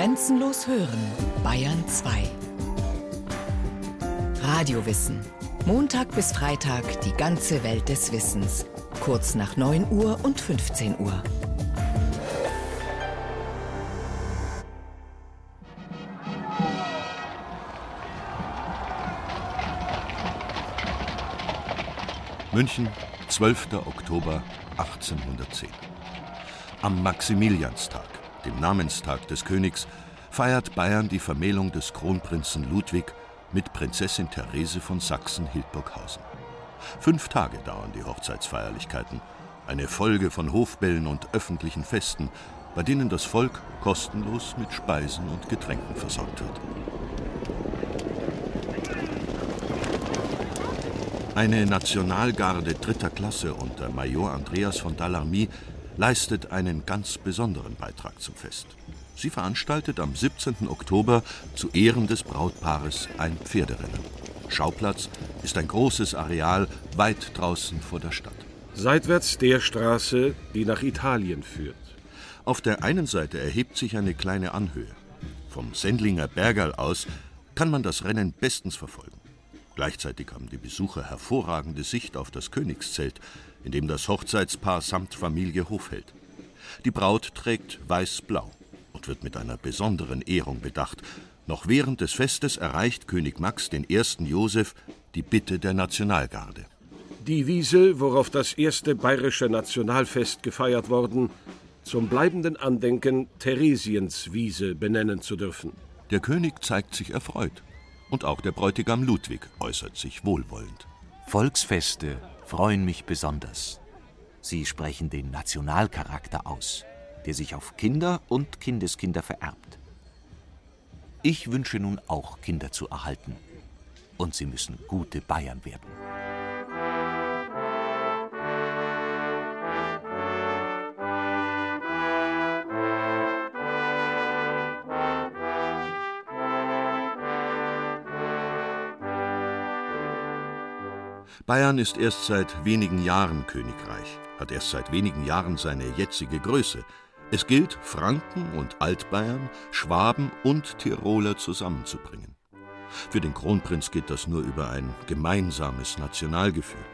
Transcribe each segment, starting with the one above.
Grenzenlos hören, Bayern 2. Radiowissen. Montag bis Freitag die ganze Welt des Wissens. Kurz nach 9 Uhr und 15 Uhr. München, 12. Oktober 1810. Am Maximilianstag, dem Namenstag des Königs, feiert Bayern die Vermählung des Kronprinzen Ludwig mit Prinzessin Therese von Sachsen-Hildburghausen. Fünf Tage dauern die Hochzeitsfeierlichkeiten, eine Folge von Hofbällen und öffentlichen Festen, bei denen das Volk kostenlos mit Speisen und Getränken versorgt wird. Eine Nationalgarde dritter Klasse unter Major Andreas von Dallarmy leistet einen ganz besonderen Beitrag zum Fest. Sie veranstaltet am 17. Oktober zu Ehren des Brautpaares ein Pferderennen. Schauplatz ist ein großes Areal weit draußen vor der Stadt. Seitwärts der Straße, die nach Italien führt. Auf der einen Seite erhebt sich eine kleine Anhöhe. Vom Sendlinger Bergerl aus kann man das Rennen bestens verfolgen. Gleichzeitig haben die Besucher hervorragende Sicht auf das Königszelt, in dem das Hochzeitspaar samt Familie Hof hält. Die Braut trägt weiß-blau und wird mit einer besonderen Ehrung bedacht. Noch während des Festes erreicht König Max den ersten Josef die Bitte der Nationalgarde. Die Wiese, worauf das erste bayerische Nationalfest gefeiert worden, zum bleibenden Andenken Theresiens Wiese benennen zu dürfen. Der König zeigt sich erfreut und auch der Bräutigam Ludwig äußert sich wohlwollend. Volksfeste freuen mich besonders. Sie sprechen den Nationalcharakter aus, der sich auf Kinder und Kindeskinder vererbt. Ich wünsche nun auch Kinder zu erhalten. Und sie müssen gute Bayern werden. Bayern ist erst seit wenigen Jahren Königreich, hat erst seit wenigen Jahren seine jetzige Größe. Es gilt, Franken und Altbayern, Schwaben und Tiroler zusammenzubringen. Für den Kronprinz geht das nur über ein gemeinsames Nationalgefühl.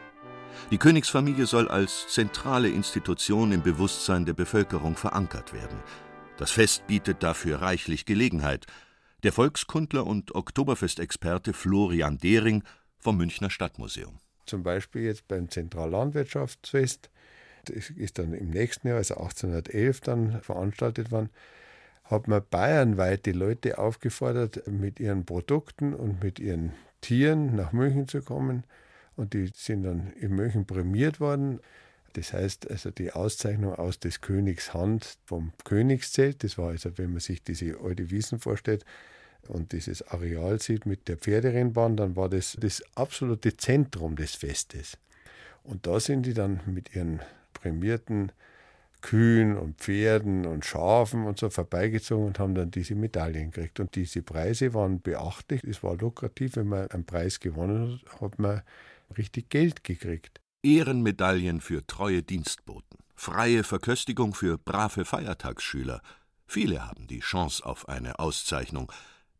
Die Königsfamilie soll als zentrale Institution im Bewusstsein der Bevölkerung verankert werden. Das Fest bietet dafür reichlich Gelegenheit. Der Volkskundler und Oktoberfestexperte Florian Dehring vom Münchner Stadtmuseum. Zum Beispiel jetzt beim Zentrallandwirtschaftsfest, das ist dann im nächsten Jahr, also 1811, dann veranstaltet worden, hat man bayernweit die Leute aufgefordert, mit ihren Produkten und mit ihren Tieren nach München zu kommen. Und die sind dann in München prämiert worden. Das heißt, also die Auszeichnung aus des Königs Hand vom Königszelt, das war also, wenn man sich diese alte Wiesen vorstellt, und dieses Areal sieht mit der Pferderennbahn, dann war das das absolute Zentrum des Festes. Und da sind die dann mit ihren prämierten Kühen und Pferden und Schafen und so vorbeigezogen und haben dann diese Medaillen gekriegt. Und diese Preise waren beachtlich. Es war lukrativ, wenn man einen Preis gewonnen hat, hat man richtig Geld gekriegt. Ehrenmedaillen für treue Dienstboten, freie Verköstigung für brave Feiertagsschüler. Viele haben die Chance auf eine Auszeichnung.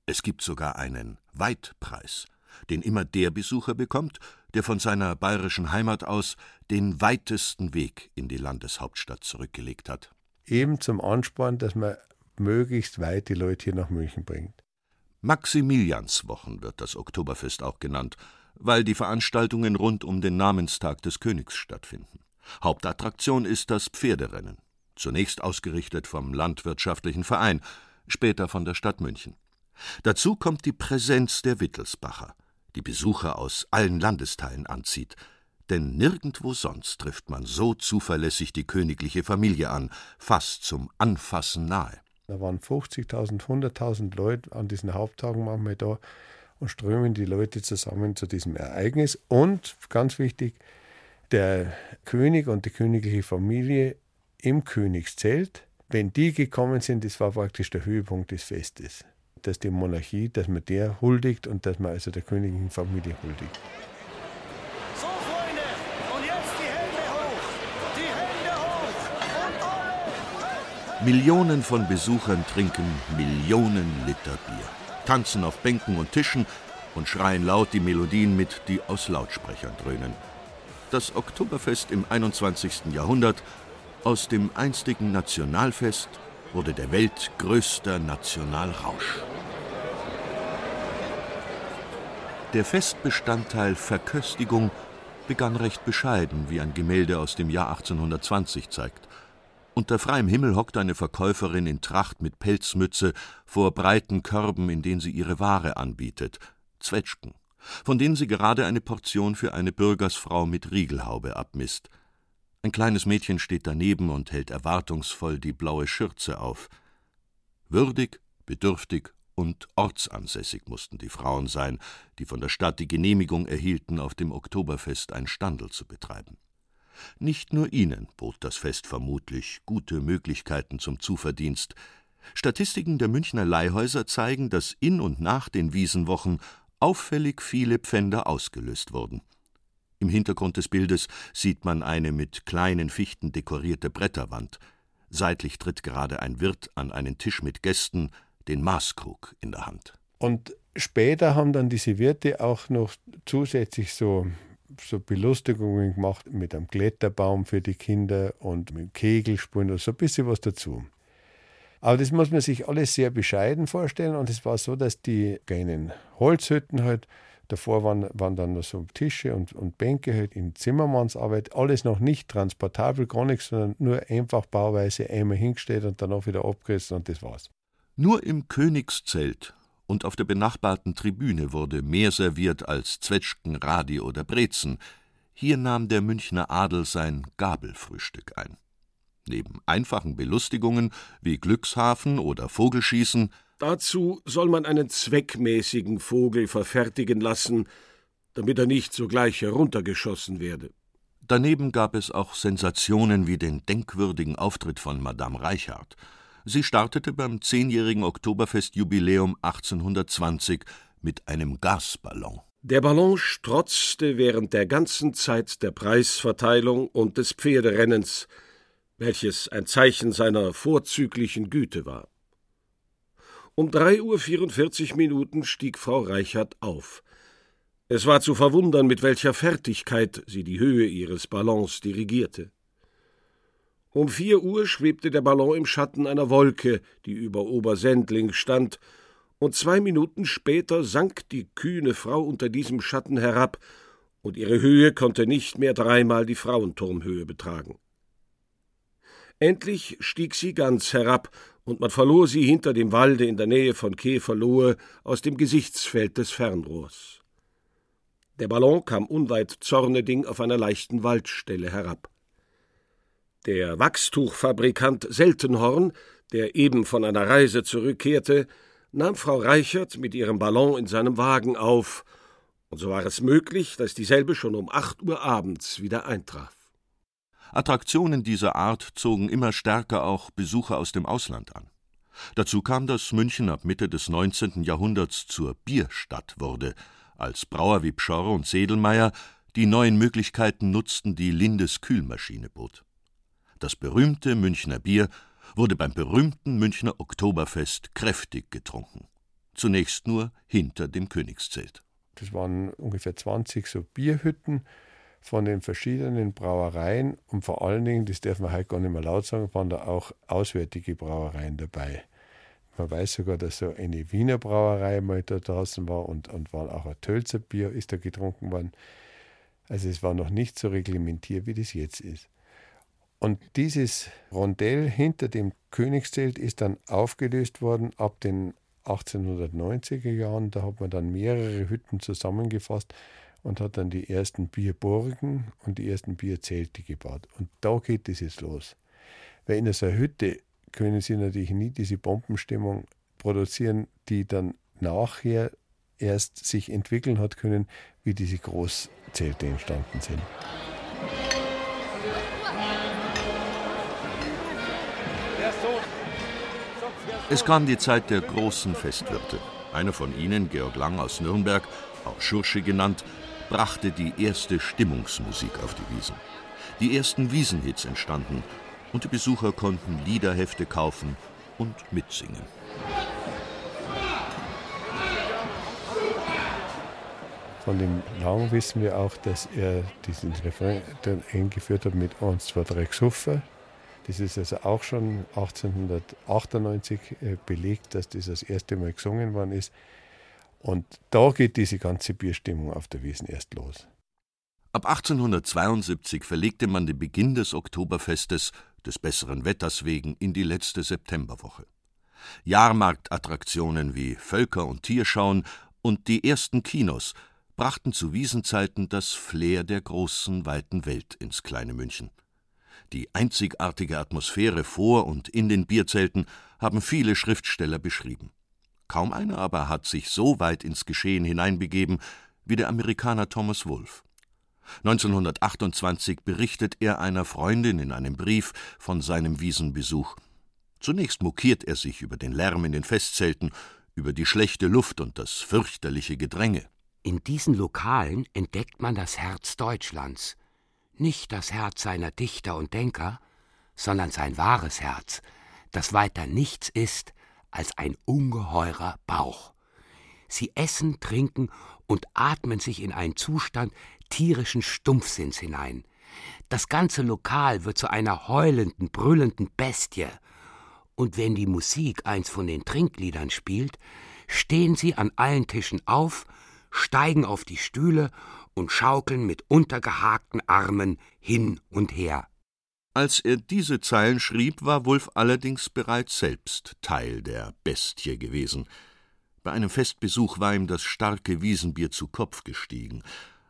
Es gibt sogar einen Weitpreis, den immer der Besucher bekommt, der von seiner bayerischen Heimat aus den weitesten Weg in die Landeshauptstadt zurückgelegt hat. Eben zum Ansporn, dass man möglichst weit die Leute hier nach München bringt. Maximilianswochen wird das Oktoberfest auch genannt, weil die Veranstaltungen rund um den Namenstag des Königs stattfinden. Hauptattraktion ist das Pferderennen, zunächst ausgerichtet vom Landwirtschaftlichen Verein, später von der Stadt München. Dazu kommt die Präsenz der Wittelsbacher, die Besucher aus allen Landesteilen anzieht, denn nirgendwo sonst trifft man so zuverlässig die königliche Familie an, fast zum Anfassen nahe. Da waren 50.000, 100.000 Leute an diesen Haupttagen manchmal da und strömen die Leute zusammen zu diesem Ereignis. Und ganz wichtig, der König und die königliche Familie im Königszelt, wenn die gekommen sind, das war praktisch der Höhepunkt des Festes dass die Monarchie, dass man der huldigt und dass man also der königlichen Familie huldigt. So, Freunde, und jetzt die Hände hoch! Die Hände hoch! Und alle! Millionen von Besuchern trinken Millionen Liter Bier, tanzen auf Bänken und Tischen und schreien laut die Melodien mit, die aus Lautsprechern dröhnen. Das Oktoberfest im 21. Jahrhundert, aus dem einstigen Nationalfest wurde der weltgrößte Nationalrausch. Der Festbestandteil Verköstigung begann recht bescheiden, wie ein Gemälde aus dem Jahr 1820 zeigt. Unter freiem Himmel hockt eine Verkäuferin in Tracht mit Pelzmütze vor breiten Körben, in denen sie ihre Ware anbietet, Zwetschgen, von denen sie gerade eine Portion für eine Bürgersfrau mit Riegelhaube abmisst. Ein kleines Mädchen steht daneben und hält erwartungsvoll die blaue Schürze auf. Würdig, bedürftig und ortsansässig mussten die Frauen sein, die von der Stadt die Genehmigung erhielten, auf dem Oktoberfest ein Standel zu betreiben. Nicht nur ihnen bot das Fest vermutlich gute Möglichkeiten zum Zuverdienst. Statistiken der Münchner Leihhäuser zeigen, dass in und nach den Wiesenwochen auffällig viele Pfänder ausgelöst wurden. Im Hintergrund des Bildes sieht man eine mit kleinen Fichten dekorierte Bretterwand. Seitlich tritt gerade ein Wirt an einen Tisch mit Gästen, den Maßkrug in der Hand. Und später haben dann diese Wirte auch noch zusätzlich so, so Belustigungen gemacht mit einem Kletterbaum für die Kinder und mit Kegelspielen und so ein bisschen was dazu. Aber das muss man sich alles sehr bescheiden vorstellen und es war so, dass die kleinen Holzhütten halt, davor waren, waren dann noch so Tische und, und Bänke halt in Zimmermannsarbeit, alles noch nicht transportabel, gar nichts, sondern nur einfach bauweise einmal hingestellt und dann auch wieder abgerissen und das war's. Nur im Königszelt und auf der benachbarten Tribüne wurde mehr serviert als Zwetschgen, Radi oder Brezen. Hier nahm der Münchner Adel sein Gabelfrühstück ein. Neben einfachen Belustigungen wie Glückshafen oder Vogelschießen Dazu soll man einen zweckmäßigen Vogel verfertigen lassen, damit er nicht sogleich heruntergeschossen werde. Daneben gab es auch Sensationen wie den denkwürdigen Auftritt von Madame Reichhardt, Sie startete beim zehnjährigen Oktoberfestjubiläum 1820 mit einem Gasballon. Der Ballon strotzte während der ganzen Zeit der Preisverteilung und des Pferderennens, welches ein Zeichen seiner vorzüglichen Güte war. Um drei Uhr vierundvierzig Minuten stieg Frau Reichert auf. Es war zu verwundern, mit welcher Fertigkeit sie die Höhe ihres Ballons dirigierte. Um vier Uhr schwebte der Ballon im Schatten einer Wolke, die über Obersendling stand, und zwei Minuten später sank die kühne Frau unter diesem Schatten herab, und ihre Höhe konnte nicht mehr dreimal die Frauenturmhöhe betragen. Endlich stieg sie ganz herab, und man verlor sie hinter dem Walde in der Nähe von Käferlohe aus dem Gesichtsfeld des Fernrohrs. Der Ballon kam unweit Zorneding auf einer leichten Waldstelle herab. Der Wachstuchfabrikant Seltenhorn, der eben von einer Reise zurückkehrte, nahm Frau Reichert mit ihrem Ballon in seinem Wagen auf, und so war es möglich, dass dieselbe schon um acht Uhr abends wieder eintraf. Attraktionen dieser Art zogen immer stärker auch Besucher aus dem Ausland an. Dazu kam, dass München ab Mitte des 19. Jahrhunderts zur Bierstadt wurde, als Brauer wie Pschorr und Sedelmeier die neuen Möglichkeiten nutzten, die Lindes Kühlmaschine bot. Das berühmte Münchner Bier wurde beim berühmten Münchner Oktoberfest kräftig getrunken. Zunächst nur hinter dem Königszelt. Das waren ungefähr 20 so Bierhütten von den verschiedenen Brauereien und vor allen Dingen, das darf man heute gar nicht mehr laut sagen, waren da auch auswärtige Brauereien dabei. Man weiß sogar, dass so eine Wiener Brauerei mal da draußen war und, und war auch ein Tölzer Bier ist da getrunken worden. Also es war noch nicht so reglementiert, wie das jetzt ist. Und dieses Rondell hinter dem Königszelt ist dann aufgelöst worden ab den 1890er Jahren. Da hat man dann mehrere Hütten zusammengefasst und hat dann die ersten Bierburgen und die ersten Bierzelte gebaut. Und da geht es jetzt los. Weil in so einer Hütte können Sie natürlich nie diese Bombenstimmung produzieren, die dann nachher erst sich entwickeln hat können, wie diese Großzelte entstanden sind. Es kam die Zeit der großen Festwirte. Einer von ihnen, Georg Lang aus Nürnberg, auch Schursche genannt, brachte die erste Stimmungsmusik auf die Wiesen. Die ersten Wiesenhits entstanden und die Besucher konnten Liederhefte kaufen und mitsingen. Von dem Lang wissen wir auch, dass er diesen Refrain dann eingeführt hat mit 1, 2, 3 Gesuffer. Das ist also auch schon 1898 äh, belegt, dass das das erste Mal gesungen worden ist. Und da geht diese ganze Bierstimmung auf der Wiesen erst los. Ab 1872 verlegte man den Beginn des Oktoberfestes, des besseren Wetters wegen, in die letzte Septemberwoche. Jahrmarktattraktionen wie Völker- und Tierschauen und die ersten Kinos brachten zu Wiesenzeiten das Flair der großen, weiten Welt ins kleine München. Die einzigartige Atmosphäre vor und in den Bierzelten haben viele Schriftsteller beschrieben. Kaum einer aber hat sich so weit ins Geschehen hineinbegeben wie der Amerikaner Thomas Wolfe. 1928 berichtet er einer Freundin in einem Brief von seinem Wiesenbesuch. Zunächst mokiert er sich über den Lärm in den Festzelten, über die schlechte Luft und das fürchterliche Gedränge. In diesen Lokalen entdeckt man das Herz Deutschlands. Nicht das Herz seiner Dichter und Denker, sondern sein wahres Herz, das weiter nichts ist als ein ungeheurer Bauch. Sie essen, trinken und atmen sich in einen Zustand tierischen Stumpfsinns hinein. Das ganze Lokal wird zu einer heulenden, brüllenden Bestie. Und wenn die Musik eins von den Trinkliedern spielt, stehen sie an allen Tischen auf steigen auf die Stühle und schaukeln mit untergehakten Armen hin und her. Als er diese Zeilen schrieb, war Wulf allerdings bereits selbst Teil der Bestie gewesen. Bei einem Festbesuch war ihm das starke Wiesenbier zu Kopf gestiegen.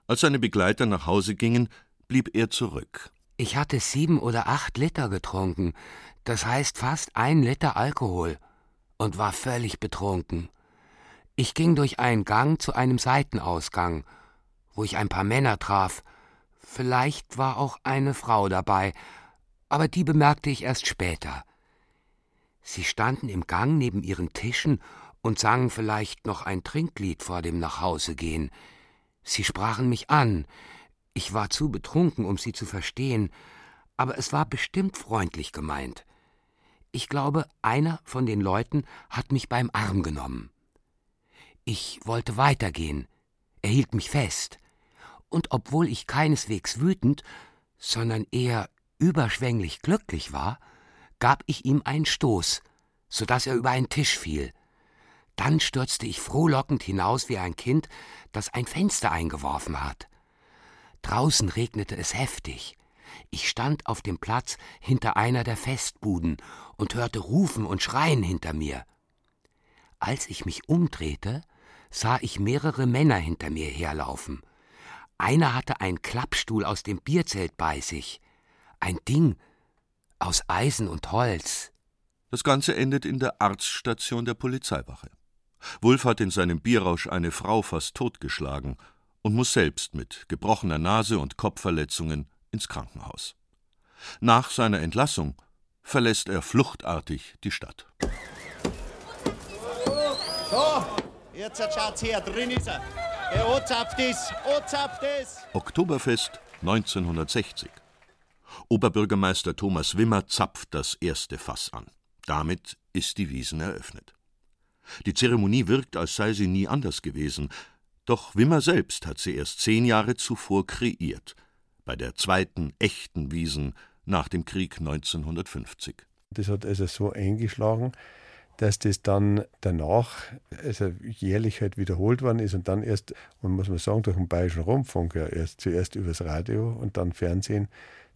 Als seine Begleiter nach Hause gingen, blieb er zurück. Ich hatte sieben oder acht Liter getrunken, das heißt fast ein Liter Alkohol, und war völlig betrunken. Ich ging durch einen Gang zu einem Seitenausgang, wo ich ein paar Männer traf. Vielleicht war auch eine Frau dabei, aber die bemerkte ich erst später. Sie standen im Gang neben ihren Tischen und sangen vielleicht noch ein Trinklied vor dem Nachhausegehen. Sie sprachen mich an. Ich war zu betrunken, um sie zu verstehen, aber es war bestimmt freundlich gemeint. Ich glaube, einer von den Leuten hat mich beim Arm genommen. Ich wollte weitergehen. Er hielt mich fest. Und obwohl ich keineswegs wütend, sondern eher überschwänglich glücklich war, gab ich ihm einen Stoß, so dass er über einen Tisch fiel. Dann stürzte ich frohlockend hinaus wie ein Kind, das ein Fenster eingeworfen hat. Draußen regnete es heftig. Ich stand auf dem Platz hinter einer der Festbuden und hörte Rufen und Schreien hinter mir. Als ich mich umdrehte, sah ich mehrere Männer hinter mir herlaufen. Einer hatte einen Klappstuhl aus dem Bierzelt bei sich. Ein Ding aus Eisen und Holz. Das Ganze endet in der Arztstation der Polizeiwache. Wulf hat in seinem Bierrausch eine Frau fast totgeschlagen und muss selbst mit gebrochener Nase und Kopfverletzungen ins Krankenhaus. Nach seiner Entlassung verlässt er fluchtartig die Stadt. So, Jetzt schaut's her, drin ist er. Oktoberfest 1960. Oberbürgermeister Thomas Wimmer zapft das erste Fass an. Damit ist die Wiesen eröffnet. Die Zeremonie wirkt, als sei sie nie anders gewesen. Doch Wimmer selbst hat sie erst zehn Jahre zuvor kreiert, bei der zweiten echten Wiesen nach dem Krieg 1950. Das hat also so eingeschlagen, dass das dann danach also jährlich halt wiederholt worden ist und dann erst, man muss man sagen, durch den Bayerischen Rundfunk ja erst zuerst übers Radio und dann Fernsehen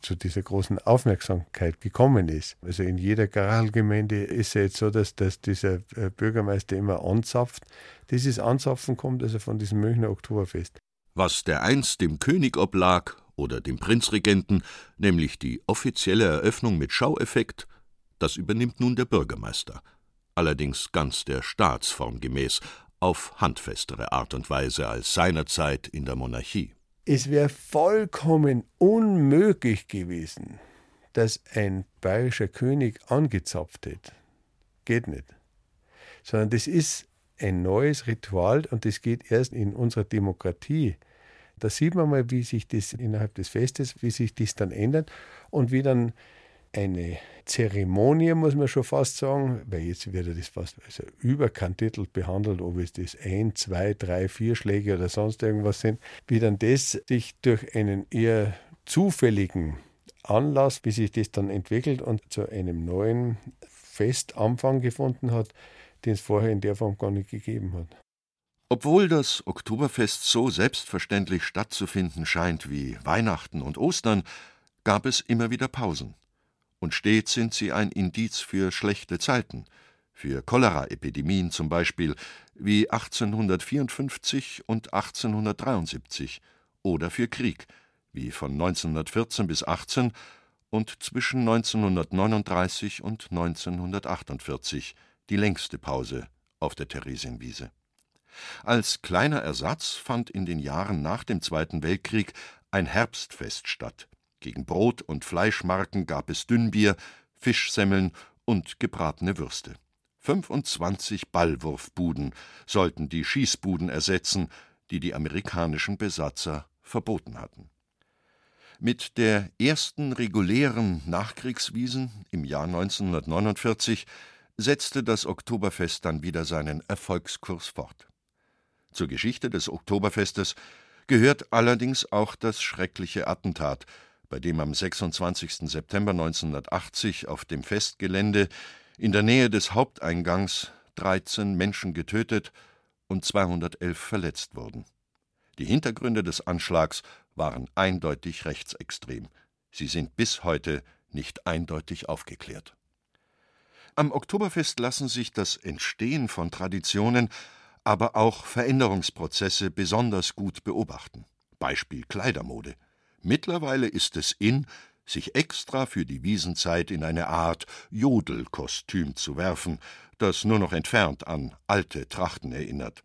zu dieser großen Aufmerksamkeit gekommen ist. Also in jeder Garalgemeinde ist es jetzt so, dass, dass dieser äh, Bürgermeister immer anzapft. Dieses Anzapfen kommt also von diesem Münchner Oktoberfest. Was der einst dem König oblag oder dem Prinzregenten, nämlich die offizielle Eröffnung mit Schaueffekt, das übernimmt nun der Bürgermeister allerdings ganz der Staatsform gemäß, auf handfestere Art und Weise als seinerzeit in der Monarchie. Es wäre vollkommen unmöglich gewesen, dass ein bayerischer König angezapft hätte. Geht nicht. Sondern das ist ein neues Ritual und das geht erst in unserer Demokratie. Da sieht man mal, wie sich das innerhalb des Festes, wie sich das dann ändert und wie dann eine Zeremonie, muss man schon fast sagen, weil jetzt wird das fast also überkantitelt behandelt, ob es das ein, zwei, drei, vier Schläge oder sonst irgendwas sind, wie dann das sich durch einen eher zufälligen Anlass, wie sich das dann entwickelt und zu einem neuen Festanfang gefunden hat, den es vorher in der Form gar nicht gegeben hat. Obwohl das Oktoberfest so selbstverständlich stattzufinden scheint wie Weihnachten und Ostern, gab es immer wieder Pausen. Und stets sind sie ein Indiz für schlechte Zeiten, für Choleraepidemien zum Beispiel, wie 1854 und 1873, oder für Krieg, wie von 1914 bis 18 und zwischen 1939 und 1948, die längste Pause auf der Theresienwiese. Als kleiner Ersatz fand in den Jahren nach dem Zweiten Weltkrieg ein Herbstfest statt. Gegen Brot und Fleischmarken gab es Dünnbier, Fischsemmeln und gebratene Würste. 25 Ballwurfbuden sollten die Schießbuden ersetzen, die die amerikanischen Besatzer verboten hatten. Mit der ersten regulären Nachkriegswiesen im Jahr 1949 setzte das Oktoberfest dann wieder seinen Erfolgskurs fort. Zur Geschichte des Oktoberfestes gehört allerdings auch das schreckliche Attentat, bei dem am 26. September 1980 auf dem Festgelände in der Nähe des Haupteingangs 13 Menschen getötet und 211 verletzt wurden. Die Hintergründe des Anschlags waren eindeutig rechtsextrem. Sie sind bis heute nicht eindeutig aufgeklärt. Am Oktoberfest lassen sich das Entstehen von Traditionen, aber auch Veränderungsprozesse besonders gut beobachten. Beispiel Kleidermode. Mittlerweile ist es in, sich extra für die Wiesenzeit in eine Art Jodelkostüm zu werfen, das nur noch entfernt an alte Trachten erinnert.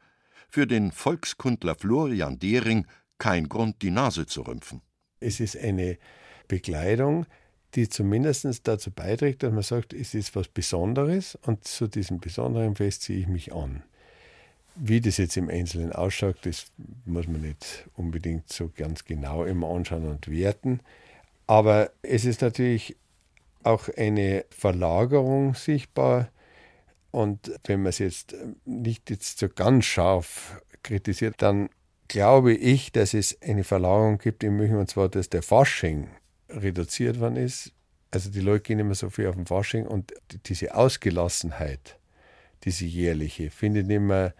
Für den Volkskundler Florian Dehring kein Grund, die Nase zu rümpfen. Es ist eine Bekleidung, die zumindest dazu beiträgt, dass man sagt, es ist was Besonderes und zu diesem besonderen Fest ziehe ich mich an. Wie das jetzt im Einzelnen ausschaut, das muss man nicht unbedingt so ganz genau immer anschauen und werten. Aber es ist natürlich auch eine Verlagerung sichtbar. Und wenn man es jetzt nicht jetzt so ganz scharf kritisiert, dann glaube ich, dass es eine Verlagerung gibt in München, und zwar, dass der Fasching reduziert worden ist. Also die Leute gehen immer so viel auf den Fasching und diese Ausgelassenheit, diese jährliche, findet mehr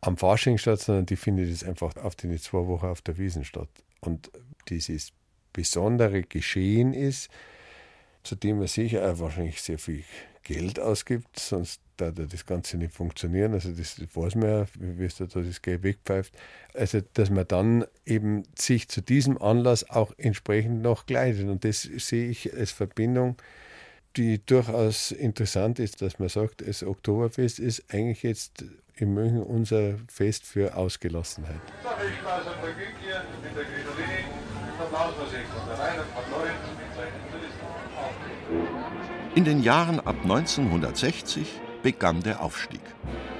am Fasching statt, sondern die findet jetzt einfach auf den zwei Wochen auf der Wiesen statt. Und dieses besondere Geschehen ist, zu dem man sicher wahrscheinlich sehr viel Geld ausgibt, sonst da das Ganze nicht funktionieren. Also das, weiß man ja, wie es da das Geld wegpfeift. Also dass man dann eben sich zu diesem Anlass auch entsprechend noch kleidet. Und das sehe ich als Verbindung, die durchaus interessant ist, dass man sagt, das Oktoberfest ist eigentlich jetzt in München unser Fest für Ausgelassenheit. In den Jahren ab 1960 begann der Aufstieg.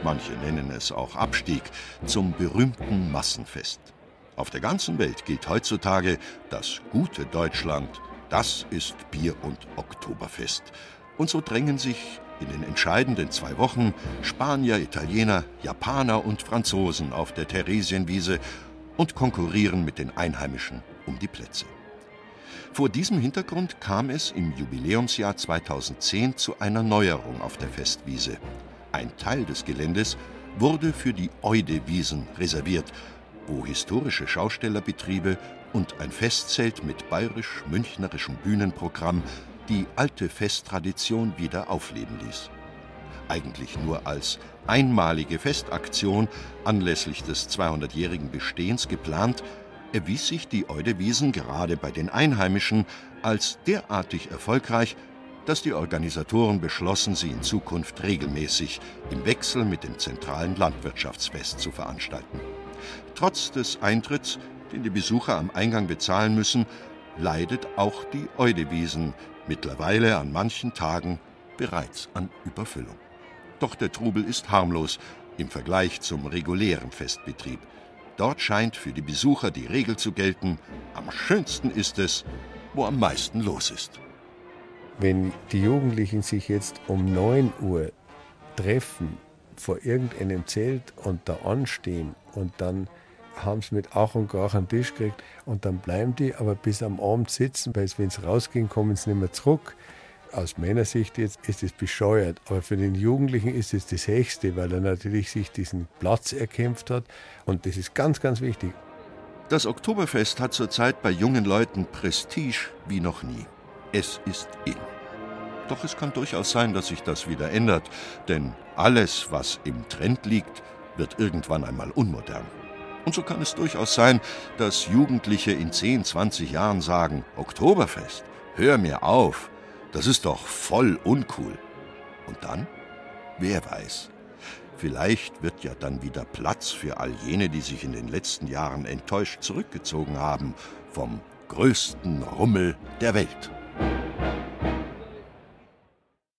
Manche nennen es auch Abstieg zum berühmten Massenfest. Auf der ganzen Welt gilt heutzutage das gute Deutschland, das ist Bier- und Oktoberfest. Und so drängen sich in den entscheidenden zwei Wochen Spanier, Italiener, Japaner und Franzosen auf der Theresienwiese und konkurrieren mit den Einheimischen um die Plätze. Vor diesem Hintergrund kam es im Jubiläumsjahr 2010 zu einer Neuerung auf der Festwiese. Ein Teil des Geländes wurde für die Eude-Wiesen reserviert, wo historische Schaustellerbetriebe und ein Festzelt mit bayerisch-münchnerischem Bühnenprogramm die alte Festtradition wieder aufleben ließ. Eigentlich nur als einmalige Festaktion anlässlich des 200-jährigen Bestehens geplant, erwies sich die Eudewiesen gerade bei den Einheimischen als derartig erfolgreich, dass die Organisatoren beschlossen, sie in Zukunft regelmäßig im Wechsel mit dem zentralen Landwirtschaftsfest zu veranstalten. Trotz des Eintritts, den die Besucher am Eingang bezahlen müssen, leidet auch die Eudewiesen mittlerweile an manchen Tagen bereits an Überfüllung. Doch der Trubel ist harmlos im Vergleich zum regulären Festbetrieb. Dort scheint für die Besucher die Regel zu gelten, am schönsten ist es, wo am meisten los ist. Wenn die Jugendlichen sich jetzt um 9 Uhr treffen vor irgendeinem Zelt und da anstehen und dann haben sie mit Ach und Krach einen Tisch gekriegt und dann bleiben die aber bis am Abend sitzen, weil wenn sie rausgehen, kommen sie nicht mehr zurück. Aus meiner Sicht jetzt ist es bescheuert, aber für den Jugendlichen ist es das Höchste, weil er natürlich sich diesen Platz erkämpft hat und das ist ganz, ganz wichtig. Das Oktoberfest hat zurzeit bei jungen Leuten Prestige wie noch nie. Es ist in. Doch es kann durchaus sein, dass sich das wieder ändert, denn alles, was im Trend liegt, wird irgendwann einmal unmodern. Und so kann es durchaus sein, dass Jugendliche in 10, 20 Jahren sagen, Oktoberfest, hör mir auf, das ist doch voll uncool. Und dann? Wer weiß. Vielleicht wird ja dann wieder Platz für all jene, die sich in den letzten Jahren enttäuscht zurückgezogen haben vom größten Rummel der Welt.